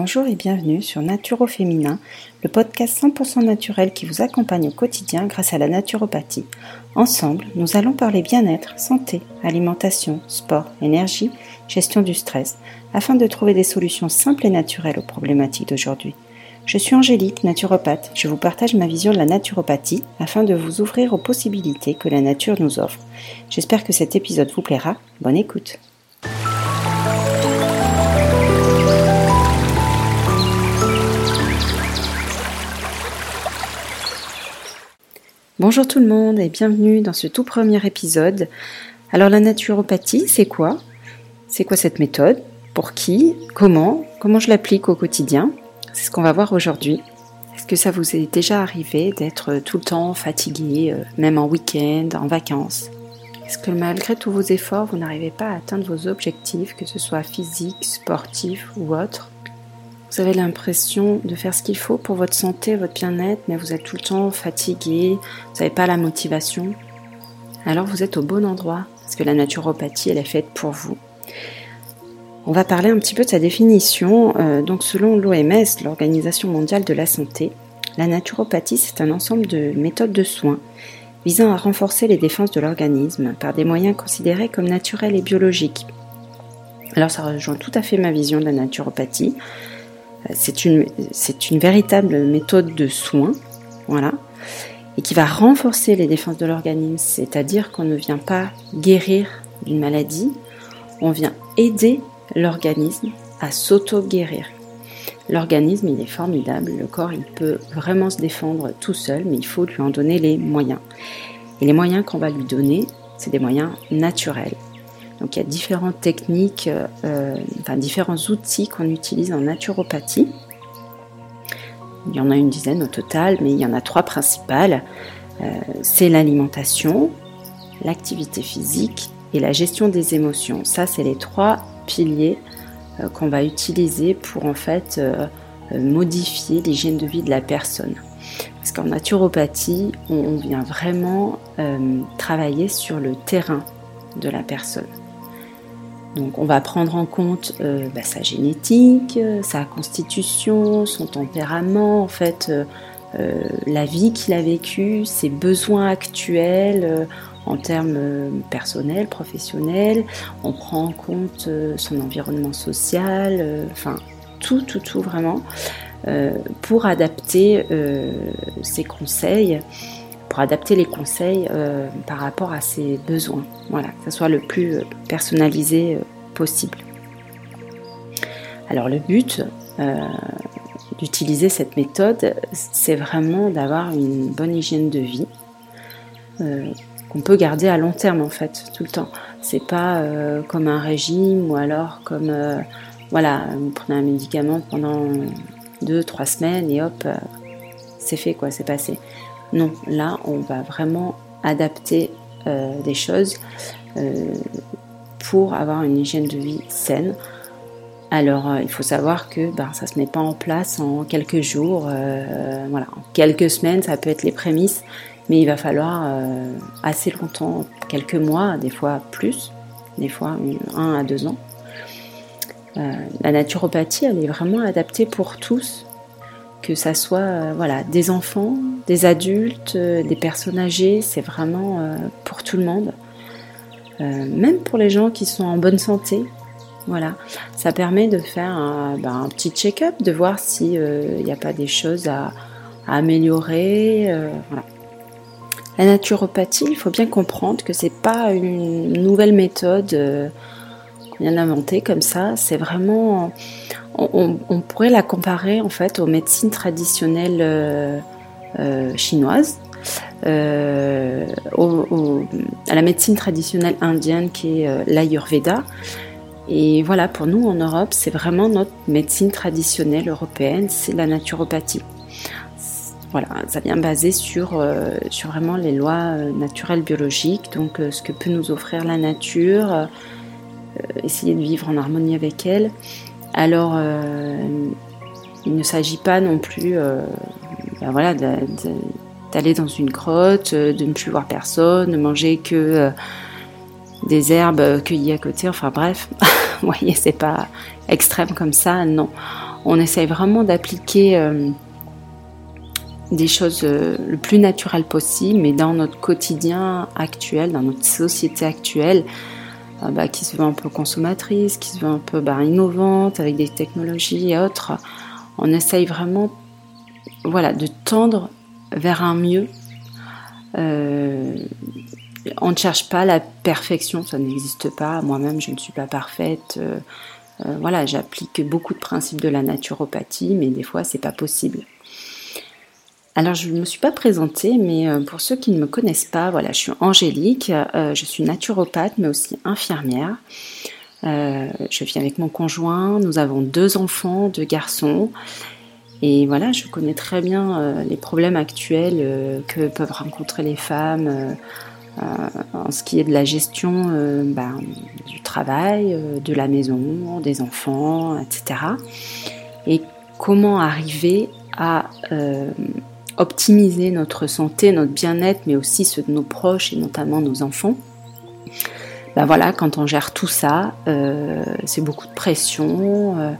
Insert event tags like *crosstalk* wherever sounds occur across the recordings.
Bonjour et bienvenue sur Naturo Féminin, le podcast 100% naturel qui vous accompagne au quotidien grâce à la naturopathie. Ensemble, nous allons parler bien-être, santé, alimentation, sport, énergie, gestion du stress, afin de trouver des solutions simples et naturelles aux problématiques d'aujourd'hui. Je suis Angélique, naturopathe. Je vous partage ma vision de la naturopathie afin de vous ouvrir aux possibilités que la nature nous offre. J'espère que cet épisode vous plaira. Bonne écoute. Bonjour tout le monde et bienvenue dans ce tout premier épisode. Alors la naturopathie, c'est quoi? C'est quoi cette méthode? Pour qui? Comment? Comment je l'applique au quotidien? C'est ce qu'on va voir aujourd'hui. Est-ce que ça vous est déjà arrivé d'être tout le temps fatigué, euh, même en week-end, en vacances? Est-ce que malgré tous vos efforts, vous n'arrivez pas à atteindre vos objectifs, que ce soit physique, sportif ou autre? Vous avez l'impression de faire ce qu'il faut pour votre santé, votre bien-être, mais vous êtes tout le temps fatigué, vous n'avez pas la motivation. Alors vous êtes au bon endroit, parce que la naturopathie, elle est faite pour vous. On va parler un petit peu de sa définition. Euh, donc selon l'OMS, l'Organisation mondiale de la santé, la naturopathie, c'est un ensemble de méthodes de soins visant à renforcer les défenses de l'organisme par des moyens considérés comme naturels et biologiques. Alors ça rejoint tout à fait ma vision de la naturopathie. C'est une, véritable méthode de soins, voilà, et qui va renforcer les défenses de l'organisme, c'est-à-dire qu'on ne vient pas guérir d'une maladie, on vient aider l'organisme à s'auto-guérir. L'organisme, il est formidable, le corps, il peut vraiment se défendre tout seul, mais il faut lui en donner les moyens. Et les moyens qu'on va lui donner, c'est des moyens naturels. Donc il y a différentes techniques, euh, enfin différents outils qu'on utilise en naturopathie. Il y en a une dizaine au total, mais il y en a trois principales. Euh, c'est l'alimentation, l'activité physique et la gestion des émotions. Ça, c'est les trois piliers euh, qu'on va utiliser pour en fait modifier l'hygiène de vie de la personne. Parce qu'en naturopathie, on vient vraiment travailler sur le terrain de la personne. Donc on va prendre en compte euh, bah, sa génétique, euh, sa constitution, son tempérament, en fait, euh, la vie qu'il a vécue, ses besoins actuels en termes personnels, professionnels. On prend en compte son environnement social, enfin tout, tout, tout vraiment, pour adapter ses conseils adapter les conseils euh, par rapport à ses besoins. Voilà, que ce soit le plus euh, personnalisé euh, possible. Alors le but d'utiliser cette méthode, c'est vraiment d'avoir une bonne hygiène de vie qu'on peut garder à long terme en fait, tout le temps. C'est pas comme un régime ou alors comme voilà, vous prenez un médicament pendant deux, trois semaines et hop, c'est fait quoi, c'est passé. Non, là, on va vraiment adapter euh, des choses euh, pour avoir une hygiène de vie saine. Alors, euh, il faut savoir que ben, ça ne se met pas en place en quelques jours. voilà, en quelques semaines, ça peut être les prémices, mais il va falloir assez longtemps, quelques mois, des fois plus, des fois un à deux ans. la naturopathie, elle est vraiment adaptée pour tous, que ça soit voilà, des enfants, des adultes, euh, des personnes âgées, c'est vraiment euh, pour tout le monde. même pour les gens qui sont en bonne santé, voilà, ça permet de faire un, ben, petit check-up, de voir s'il n'y a pas des choses à, améliorer. La naturopathie, il faut bien comprendre que c'est pas une nouvelle méthode qu'on vient d'inventer comme ça. C'est vraiment on, pourrait la comparer en fait aux médecines traditionnelles euh, euh, chinoises, euh, à la médecine traditionnelle indienne qui est l'Ayurveda. Et voilà, pour nous en Europe, c'est vraiment notre médecine traditionnelle européenne, c'est la naturopathie. Voilà, ça vient basé sur, sur vraiment les lois naturelles biologiques, donc ce que peut nous offrir la nature, essayer de vivre en harmonie avec elle alors, euh, il ne s'agit pas non plus euh, voilà, d'aller dans une grotte, euh, de ne plus voir personne, de manger que des herbes cueillies à côté. Enfin bref, *laughs* vous voyez, c'est pas extrême comme ça, non. on essaye vraiment d'appliquer des choses le plus naturelles possible, mais dans notre quotidien actuel, dans notre société actuelle, bah, qui se veut un peu consommatrice, qui se veut un peu bah, innovante, avec des technologies et autres, on essaye vraiment voilà, de tendre vers un mieux. Euh, on ne cherche pas la perfection, ça n'existe pas. Moi-même, je ne suis pas parfaite. Euh, euh, voilà, j'applique beaucoup de principes de la naturopathie, mais des fois, c'est pas possible. Alors, je ne me suis pas présentée, mais pour ceux qui ne me connaissent pas, voilà, je suis Angélique, je suis naturopathe, mais aussi infirmière. je vis avec mon conjoint, nous avons deux enfants, deux garçons, et voilà, je connais très bien euh, les problèmes actuels euh, que peuvent rencontrer les femmes euh, en ce qui est de la gestion ben, du travail, de la maison, des enfants, etc. Et comment arriver à optimiser notre santé, notre bien-être, mais aussi ceux de nos proches et notamment nos enfants? Ben voilà, quand on gère tout ça, c'est beaucoup de pression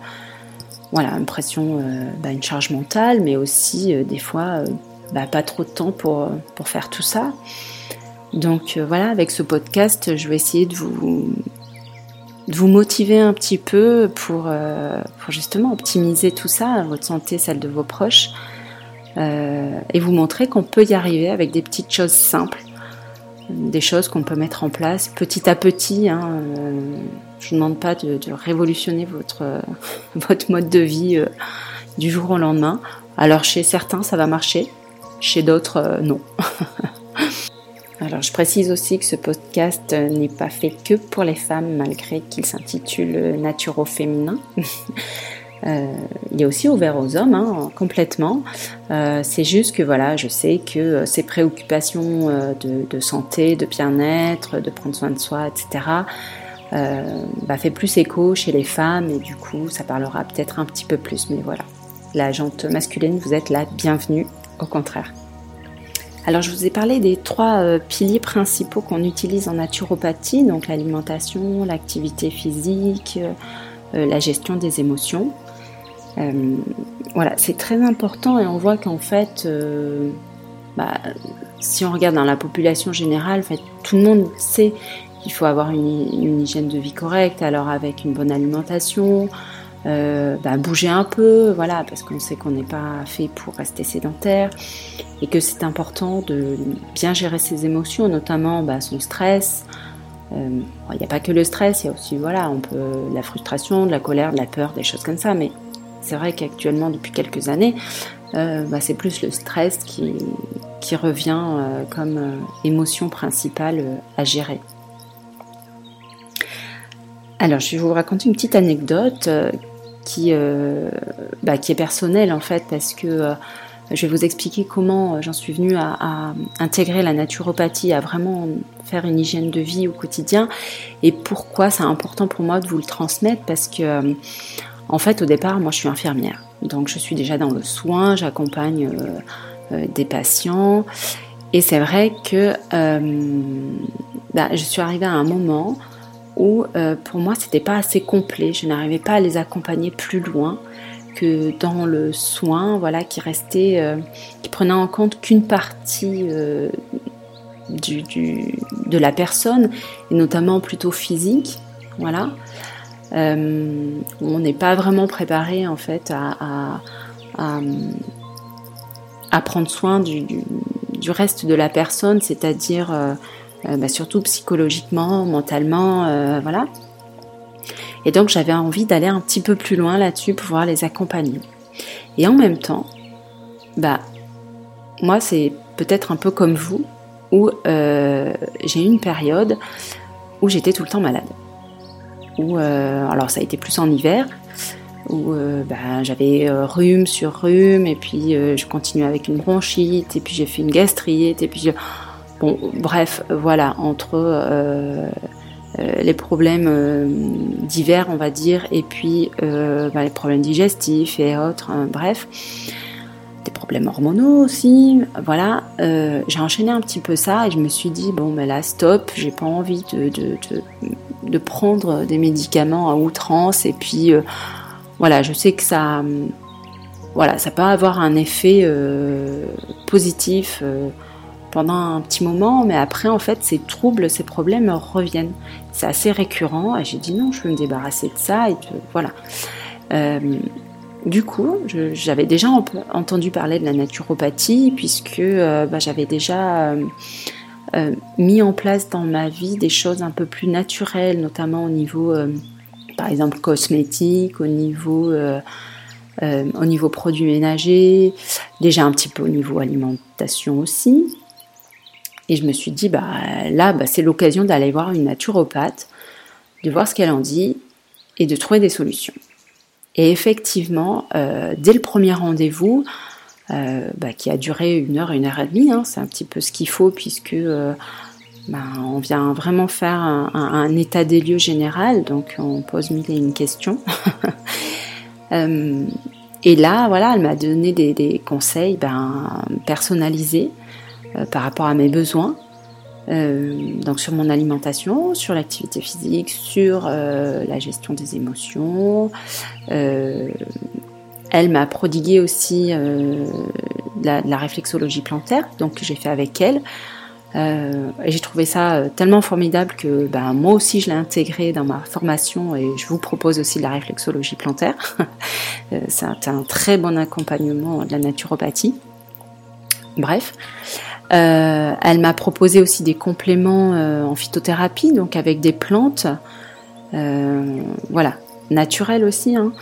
voilà, une pression, euh, bah, une charge mentale, mais aussi euh, des fois euh, bah, pas trop de temps pour, faire tout ça. Donc voilà, avec ce podcast, je vais essayer de vous, motiver un petit peu pour justement optimiser tout ça, votre santé, celle de vos proches, et vous montrer qu'on peut y arriver avec des petites choses simples des choses qu'on peut mettre en place petit à petit. Hein, euh, je ne demande pas de, révolutionner votre, *laughs* votre mode de vie euh, du jour au lendemain. Alors chez certains ça va marcher, chez d'autres euh, non. *laughs* Alors je précise aussi que ce podcast n'est pas fait que pour les femmes malgré qu'il s'intitule Naturo féminin. *laughs* Euh, il est aussi ouvert aux hommes, hein, complètement. Euh, c'est juste que voilà, je sais que euh, ces préoccupations de, santé, de bien-être, de prendre soin de soi, etc., bah, fait plus écho chez les femmes et du coup, ça parlera peut-être un petit peu plus. Mais voilà, la jante masculine, vous êtes la bienvenue, au contraire. Alors, je vous ai parlé des trois piliers principaux qu'on utilise en naturopathie, donc l'alimentation, l'activité physique, la gestion des émotions. Euh, voilà, c'est très important et on voit qu'en fait, euh, bah, si on regarde dans la population générale, en fait, tout le monde sait qu'il faut avoir une, hygiène de vie correcte, alors avec une bonne alimentation, euh, bah, bouger un peu, voilà, parce qu'on sait qu'on n'est pas fait pour rester sédentaire et que c'est important de bien gérer ses émotions, notamment bah, son stress. Il n'y a pas que le stress, il y a aussi voilà, on peut la frustration, de la colère, de la peur, des choses comme ça, mais c'est vrai qu'actuellement, depuis quelques années, euh, bah, c'est plus le stress qui, revient euh, comme euh, émotion principale à gérer. Alors, je vais vous raconter une petite anecdote qui, bah, qui est personnelle en fait, parce que je vais vous expliquer comment j'en suis venue à, à, intégrer la naturopathie, à vraiment faire une hygiène de vie au quotidien, et pourquoi c'est important pour moi de vous le transmettre, parce que en fait, au départ, moi, je suis infirmière. Donc, je suis déjà dans le soin, j'accompagne euh, euh, des patients. Et c'est vrai que euh, bah, je suis arrivée à un moment où, pour moi, c'était pas assez complet. Je n'arrivais pas à les accompagner plus loin que dans le soin, voilà, qui restait, qui prenait en compte qu'une partie du, de la personne, et notamment plutôt physique, voilà. Euh, on n'est pas vraiment préparé en fait à, prendre soin du, reste de la personne, c'est-à-dire euh, euh, bah, surtout psychologiquement, mentalement, voilà. Et donc j'avais envie d'aller un petit peu plus loin là-dessus, pouvoir les accompagner. Et en même temps, bah moi c'est peut-être un peu comme vous, où j'ai eu une période où j'étais tout le temps malade. Euh, alors ça a été plus en hiver, où euh, bah, j'avais euh, rhume sur rhume, et puis je continuais avec une bronchite, et puis j'ai fait une gastrite, et puis Bon, bref, voilà, entre les problèmes d'hiver, on va dire, et puis bah, les problèmes digestifs et autres, hein, bref, des problèmes hormonaux aussi, voilà, j'ai enchaîné un petit peu ça et je me suis dit, bon, ben là, stop, j'ai pas envie de prendre des médicaments à outrance et puis euh, voilà, je sais que ça, voilà, ça peut avoir un effet euh, positif euh, pendant un petit moment, mais après, en fait, ces troubles, ces problèmes reviennent. C'est assez récurrent. Et j'ai dit non, je veux me débarrasser de ça. Et voilà. Euh, du coup, j'avais déjà entendu parler de la naturopathie, puisque bah, j'avais déjà mis en place dans ma vie des choses un peu plus naturelles, notamment au niveau par exemple cosmétiques, au niveau, euh, euh, au niveau produits ménagers, déjà un petit peu au niveau alimentation aussi. Et je me suis dit, bah, là, bah, c'est l'occasion d'aller voir une naturopathe, de voir ce qu'elle en dit et de trouver des solutions. Et effectivement, euh, dès le premier rendez-vous, bah, qui a duré une heure, une heure et demie, hein, c'est un petit peu ce qu'il faut puisque ben, on vient vraiment faire un, état des lieux général, donc on pose mille et une questions. *laughs* Euh, et là, voilà, elle m'a donné des, conseils ben, personnalisés euh, par rapport à mes besoins. Euh, donc sur mon alimentation, sur l'activité physique, sur la gestion des émotions. Elle m'a prodigué aussi la, la, réflexologie plantaire, donc j'ai fait avec elle. Euh, j'ai trouvé ça euh, tellement formidable que ben, moi aussi je l'ai intégré dans ma formation et je vous propose aussi de la réflexologie plantaire. *laughs* Euh, c'est un, très bon accompagnement de la naturopathie. Bref, elle m'a proposé aussi des compléments en phytothérapie, donc avec des plantes, voilà, naturelles aussi. Hein.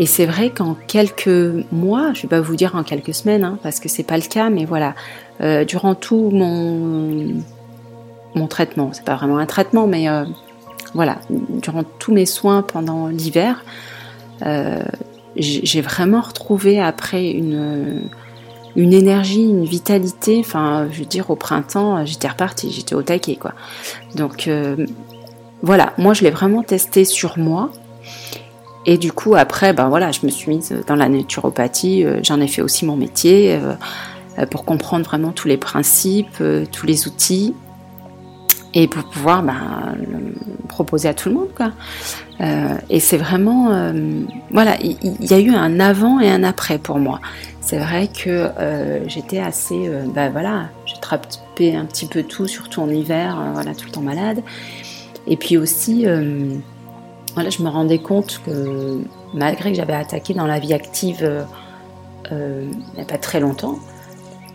Et c'est vrai qu'en quelques mois, je ne vais pas vous dire en quelques semaines, hein, parce que c'est pas le cas, mais voilà, euh, durant tout mon, mon traitement, c'est pas vraiment un traitement, mais euh, voilà, durant tous mes soins pendant l'hiver, euh, j'ai vraiment retrouvé après une, une énergie, une vitalité. Enfin, je veux dire, au printemps, j'étais repartie, j'étais au taquet, quoi. Donc, voilà, moi, je l'ai vraiment testé sur moi. Et du coup, après, ben voilà, je me suis mise dans la naturopathie. Euh, j'en ai fait aussi mon métier euh, euh, pour comprendre vraiment tous les principes, tous les outils et pour pouvoir ben, le proposer à tout le monde. Quoi. et c'est vraiment, voilà, il y, a eu un avant et un après pour moi. C'est vrai que j'étais assez, ben voilà, j'ai trappé un petit peu tout, surtout en hiver, voilà, tout le temps malade. Et puis aussi, je me rendais compte que malgré que j'avais attaqué dans la vie active euh, euh, il n'y a pas très longtemps,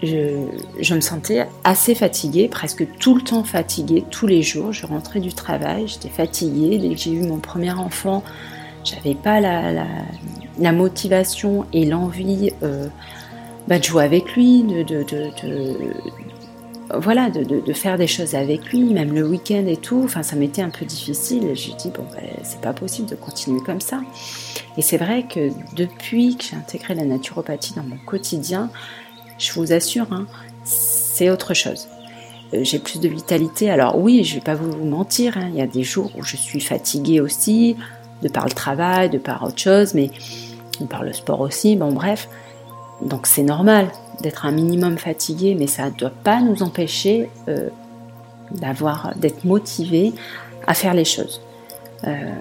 je, me sentais assez fatiguée, presque tout le temps fatiguée, tous les jours. Je rentrais du travail, j'étais fatiguée. Dès que j'ai eu mon premier enfant, j'avais pas la, motivation et l'envie euh, bah, de jouer avec lui, de, voilà, de, faire des choses avec lui, même le week-end et tout. Enfin, ça m'était un peu difficile. J'ai dit, bon, ben, c'est pas possible de continuer comme ça. Et c'est vrai que depuis que j'ai intégré la naturopathie dans mon quotidien, je vous assure, hein, c'est autre chose. Euh, j'ai plus de vitalité. Alors oui, je vais pas vous mentir, hein, il y a des jours où je suis fatiguée aussi, de par le travail, de par autre chose, mais de par le sport aussi, bon bref. Donc c'est normal d'être un minimum fatigué, mais ça ne doit pas nous empêcher euh, d'avoir, d'être motivé à faire les choses. Euh,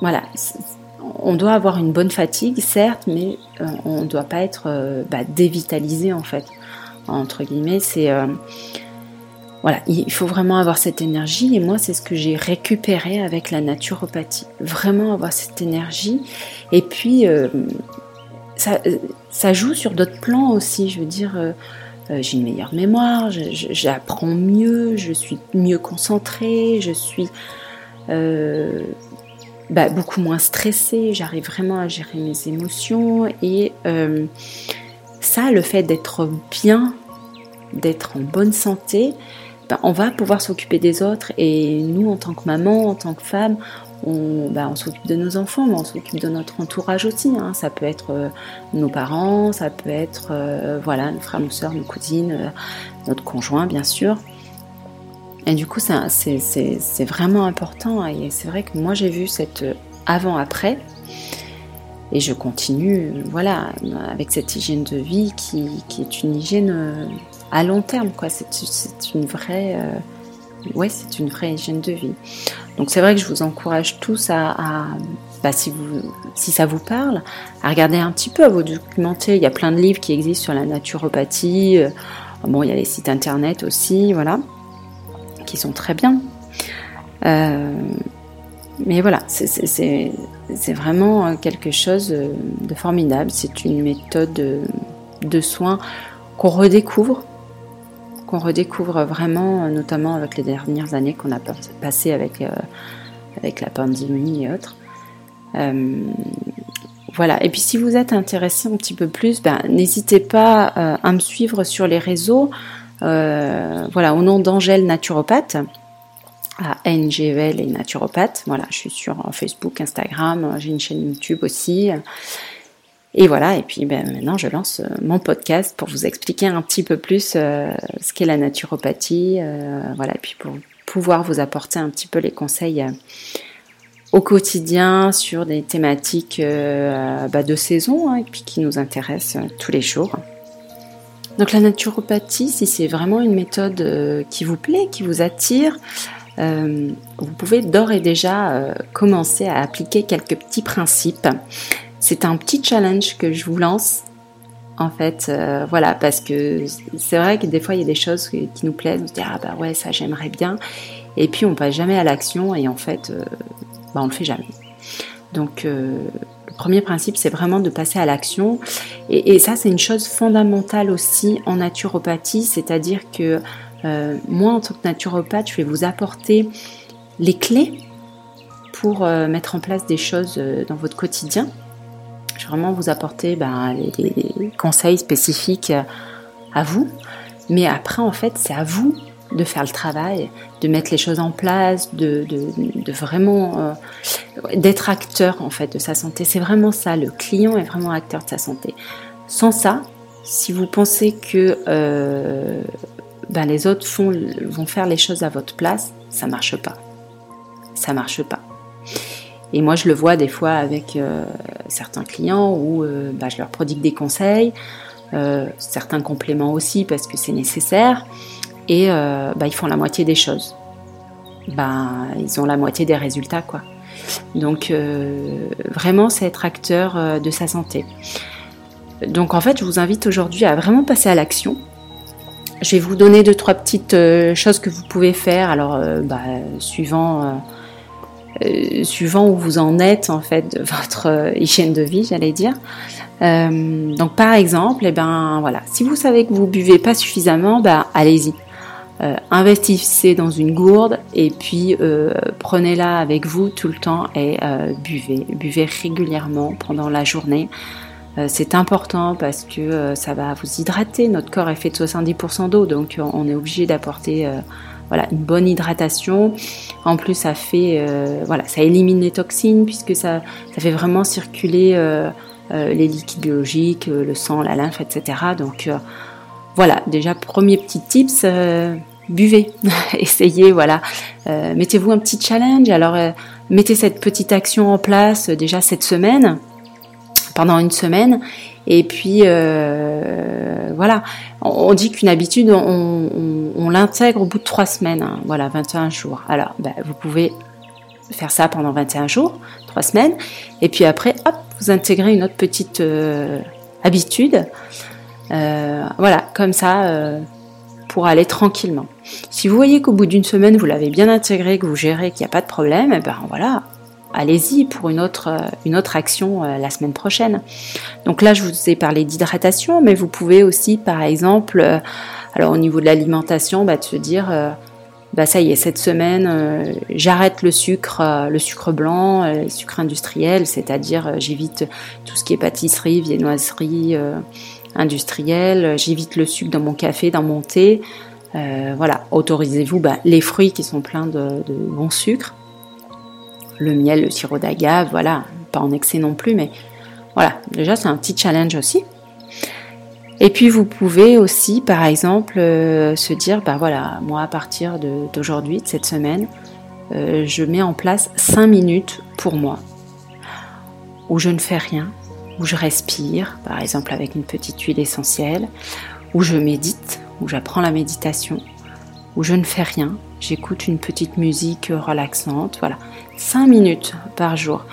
voilà, on doit avoir une bonne fatigue, certes, mais euh, on ne doit pas être bah, dévitalisé en fait. Entre guillemets, c'est voilà, il faut vraiment avoir cette énergie et moi c'est ce que j'ai récupéré avec la naturopathie. Vraiment avoir cette énergie et puis ça, joue sur d'autres plans aussi. Je veux dire, euh, euh, j'ai une meilleure mémoire, j'apprends mieux, je suis mieux concentrée, je suis euh, bah, beaucoup moins stressée, j'arrive vraiment à gérer mes émotions. Et ça, le fait d'être bien, d'être en bonne santé, bah, on va pouvoir s'occuper des autres. Et nous, en tant que maman, en tant que femme, bah, on, s'occupe de nos enfants, mais on s'occupe de notre entourage aussi. Hein. Ça peut être euh, nos parents, ça peut être euh, voilà, nos frères, nos soeurs, nos cousines, euh, notre conjoint, bien sûr. Et du coup, c'est vraiment important. Et c'est vrai que moi, j'ai vu cette avant-après. Et je continue, voilà, avec cette hygiène de vie qui, est une hygiène à long terme, quoi. C'est une vraie, ouais, c'est une vraie hygiène de vie. Donc c'est vrai que je vous encourage tous à, bah, si, vous, si ça vous parle, à regarder un petit peu, à vous documenter. Il y a plein de livres qui existent sur la naturopathie. Bon, il y a les sites internet aussi, voilà, qui sont très bien. Euh, mais voilà, c'est vraiment quelque chose de formidable. C'est une méthode de, soins qu'on redécouvre, qu'on redécouvre vraiment, notamment avec les dernières années qu'on a passées avec, euh, avec la pandémie et autres. Euh, voilà, et puis si vous êtes intéressé un petit peu plus, ben, n'hésitez pas à me suivre sur les réseaux. voilà, au nom d'Angèle Naturopathe à NGVL et naturopathe. Voilà, je suis sur Facebook, Instagram, j'ai une chaîne YouTube aussi. Et voilà, et puis ben, maintenant je lance euh, mon podcast pour vous expliquer un petit peu plus euh, ce qu'est la naturopathie, euh, voilà, et puis pour pouvoir vous apporter un petit peu les conseils au quotidien sur des thématiques bah, de saison hein, et puis qui nous intéressent tous les jours. Donc la naturopathie, si c'est vraiment une méthode qui vous plaît, qui vous attire, vous pouvez d'ores et déjà commencer à appliquer quelques petits principes. C'est un petit challenge que je vous lance. En fait, euh, voilà, parce que c'est vrai que des fois il y a des choses qui nous plaisent, on se dit ah bah ouais ça j'aimerais bien, et puis on passe jamais à l'action et en fait bah, on le fait jamais. Donc le premier principe c'est vraiment de passer à l'action et, ça c'est une chose fondamentale aussi en naturopathie, c'est-à-dire que euh, moi, en tant que naturopathe, je vais vous apporter les clés pour euh, mettre en place des choses euh, dans votre quotidien. Vraiment vous apporter ben, les, conseils spécifiques à vous. Mais après, en fait, c'est à vous de faire le travail, de mettre les choses en place, de, vraiment d'être acteur en fait de sa santé. C'est vraiment ça. Le client est vraiment acteur de sa santé. Sans ça, si vous pensez que ben les autres font, vont faire les choses à votre place, ça marche pas. Ça marche pas. Et moi, je le vois des fois avec euh, certains clients où euh, ben, je leur prodigue des conseils, euh, certains compléments aussi parce que c'est nécessaire, et ben, ils font la moitié des choses. Ben, ils ont la moitié des résultats, quoi. Donc, vraiment, c'est être acteur de sa santé. Donc, en fait, je vous invite aujourd'hui à vraiment passer à l'action je vais vous donner deux, trois petites choses que vous pouvez faire. Alors, bah, suivant, euh, suivant où vous en êtes, en fait, de votre hygiène de vie, j'allais dire. donc, par exemple, eh ben, voilà, si vous savez que vous buvez pas suffisamment, bah, allez-y. investissez dans une gourde et puis prenez-la avec vous tout le temps et buvez. Buvez régulièrement pendant la journée. Euh, c'est important parce que euh, ça va vous hydrater. Notre corps est fait de 70% d'eau, donc euh, on est obligé d'apporter voilà, une bonne hydratation. En plus, ça fait, voilà, ça élimine les toxines puisque ça, ça fait vraiment circuler les liquides biologiques, le sang, la lymphe, etc. Donc voilà, déjà premier petit tips, buvez, *laughs* essayez, voilà, mettez-vous un petit challenge. Alors mettez cette petite action en place déjà cette semaine pendant une semaine. Et puis euh, voilà, on, dit qu'une habitude, on, l'intègre au bout de trois semaines, hein. voilà, 21 jours. Alors, ben, vous pouvez faire ça pendant 21 jours, trois semaines, et puis après, hop, vous intégrez une autre petite euh, habitude. Euh, voilà, comme ça, pour aller tranquillement. Si vous voyez qu'au bout d'une semaine, vous l'avez bien intégré, que vous gérez, qu'il n'y a pas de problème, et eh ben voilà, allez-y pour une autre, euh, action euh, la semaine prochaine. Donc là, je vous ai parlé d'hydratation, mais vous pouvez aussi, par exemple, euh, alors au niveau de l'alimentation, bah, de se dire, bah ça y est, cette semaine, j'arrête le sucre, le sucre blanc, le sucre industriel, c'est-à-dire j'évite tout ce qui est pâtisserie, viennoiserie industrielle, j'évite le sucre dans mon café, dans mon thé. voilà, autorisez-vous bah, les fruits qui sont pleins de, de bon sucre le miel, le sirop d'agave, voilà, pas en excès non plus, mais voilà, déjà c'est un petit challenge aussi. Et puis vous pouvez aussi, par exemple, euh, se dire, bah voilà, moi à partir d'aujourd'hui, de, cette semaine, euh, je mets en place 5 minutes pour moi, où je ne fais rien, où je respire, par exemple avec une petite huile essentielle, où je médite, où j'apprends la méditation, où je ne fais rien, j'écoute une petite musique relaxante, voilà. 5 minutes par jour.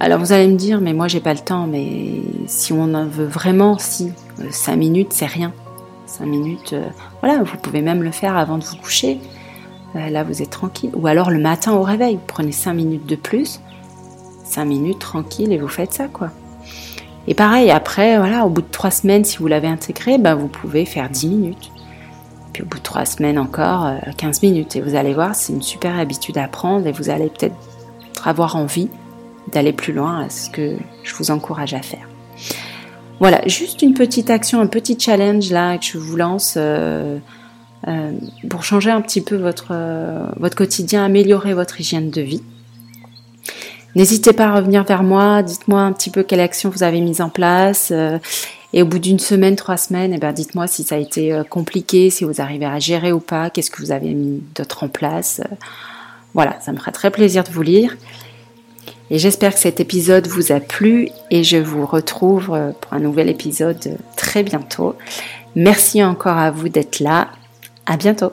Alors vous allez me dire, mais moi j'ai pas le temps, mais si on en veut vraiment, si, 5 minutes c'est rien. 5 minutes, voilà, vous pouvez même le faire avant de vous coucher. là vous êtes tranquille. Ou alors le matin au réveil, vous prenez 5 minutes de plus, 5 minutes tranquille et vous faites ça quoi. Et pareil, après, voilà, au bout de 3 semaines, si vous l'avez intégré, ben, vous pouvez faire 10 minutes. Au bout de 3 semaines encore, 15 minutes. Et vous allez voir, c'est une super habitude à prendre et vous allez peut-être avoir envie d'aller plus loin à ce que je vous encourage à faire. Voilà, juste une petite action, un petit challenge là que je vous lance euh, euh, pour changer un petit peu votre, euh, votre quotidien, améliorer votre hygiène de vie. N'hésitez pas à revenir vers moi, dites-moi un petit peu quelle action vous avez mise en place. Et au bout d'une semaine, trois semaines, eh ben, dites-moi si ça a été compliqué, si vous arrivez à gérer ou pas, qu'est-ce que vous avez mis d'autre en place. Voilà, ça me fera très plaisir de vous lire. Et j'espère que cet épisode vous a plu et je vous retrouve euh, pour un nouvel épisode très bientôt. Merci encore à vous d'être là. À bientôt.